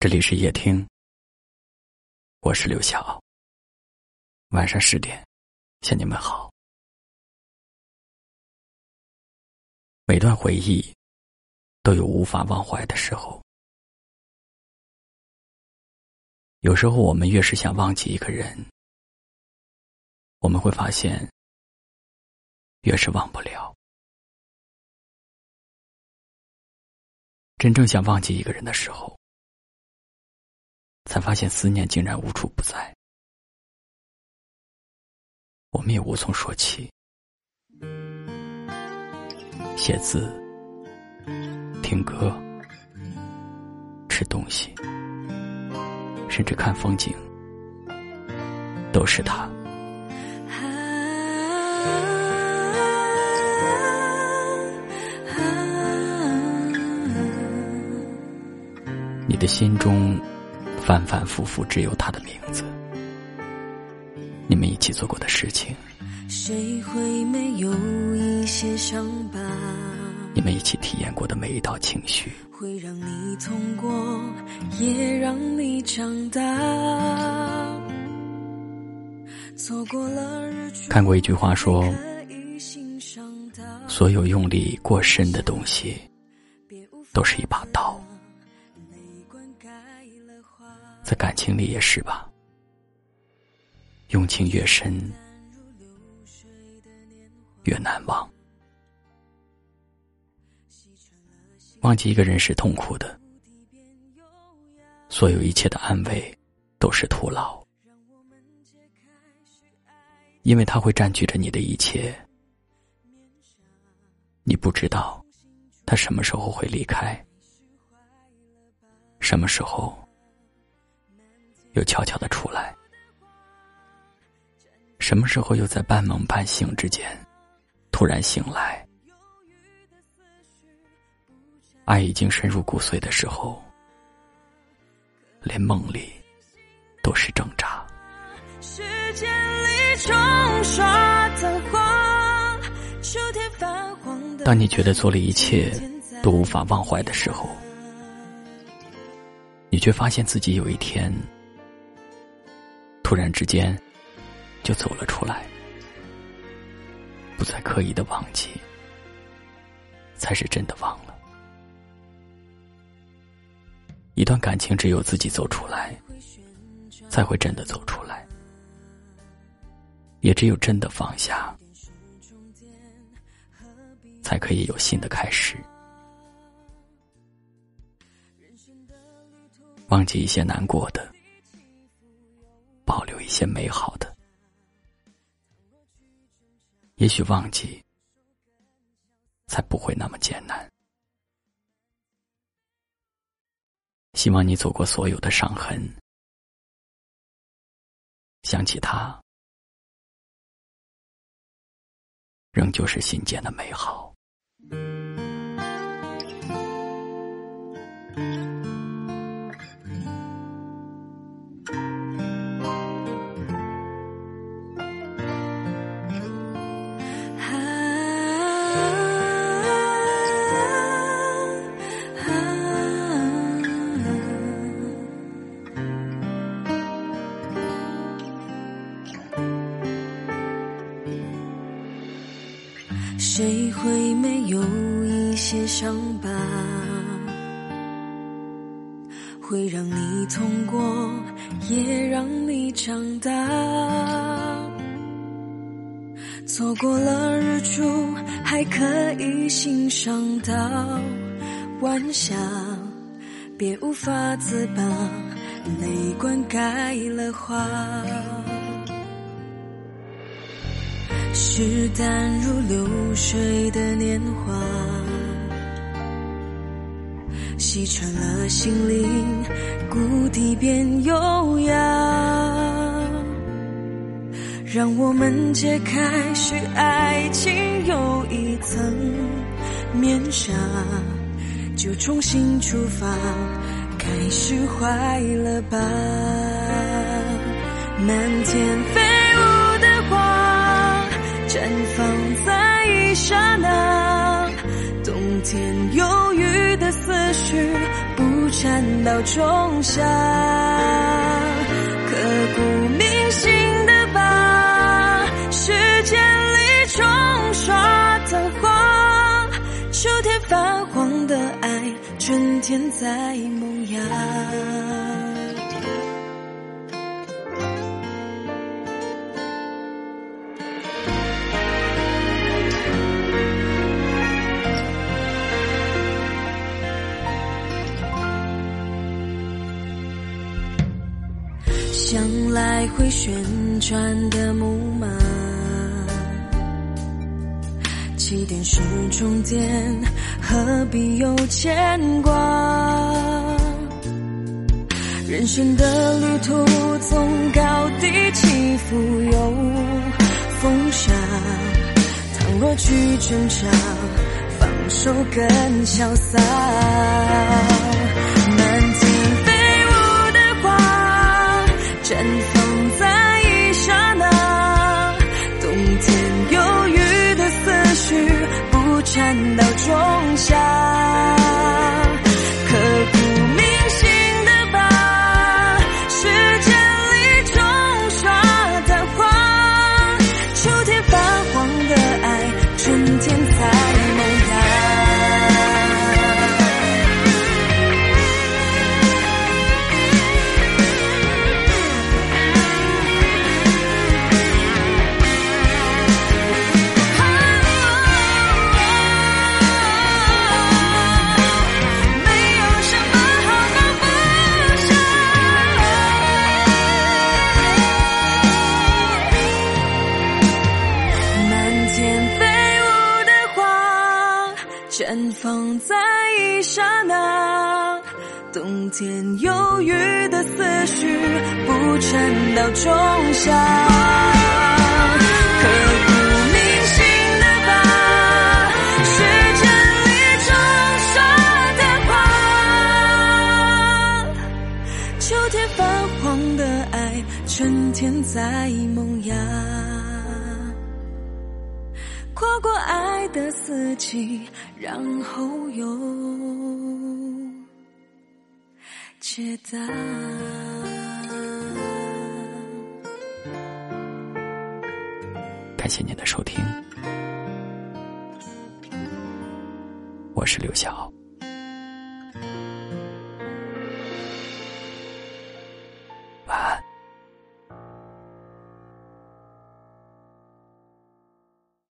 这里是夜听，我是刘晓。晚上十点，向你们好。每段回忆都有无法忘怀的时候，有时候我们越是想忘记一个人，我们会发现越是忘不了。真正想忘记一个人的时候。才发现思念竟然无处不在，我们也无从说起。写字、听歌、吃东西，甚至看风景，都是他。你的心中。反反复复，只有他的名字。你们一起做过的事情，谁会没有一些伤疤？你们一起体验过的每一道情绪，会让你痛过，也让你长大。错过了日出，看过一句话说：所有用力过深的东西，都是一把刀。在感情里也是吧，用情越深，越难忘。忘记一个人是痛苦的，所有一切的安慰都是徒劳，因为他会占据着你的一切，你不知道他什么时候会离开，什么时候。又悄悄的出来，什么时候又在半梦半醒之间，突然醒来？爱已经深入骨髓的时候，连梦里都是挣扎。当你觉得做了一切都无法忘怀的时候，你却发现自己有一天。突然之间，就走了出来，不再刻意的忘记，才是真的忘了。一段感情只有自己走出来，才会真的走出来，也只有真的放下，才可以有新的开始。忘记一些难过的。保留一些美好的，也许忘记才不会那么艰难。希望你走过所有的伤痕，想起他，仍旧是心间的美好。会没有一些伤疤，会让你痛过，也让你长大。错过了日出，还可以欣赏到晚霞，别无法自拔，泪灌溉了花。是淡如流水的年华，洗穿了心灵，谷底变优雅。让我们揭开许爱情又一层面纱，就重新出发，开始怀了吧？满天飞舞。绽放在一刹那，冬天忧郁的思绪不。缠到仲夏。刻骨铭心的疤，时间里冲刷的花，秋天泛黄的爱，春天在萌芽。会旋转的木马，起点是终点，何必有牵挂？人生的旅途总高低起伏有风沙，倘若去挣扎，放手更潇洒。满天飞舞的花绽放颤抖中夏，刻骨铭心的疤，时间里冲刷淡化，秋天发黄的爱，春天才。绽放在一刹那，冬天忧郁的思绪不缠到仲夏。刻骨铭心的疤，时间里冲刷的花。秋天泛黄的爱，春天在跨过爱的四季，然后又解答。感谢您的收听，我是刘晓。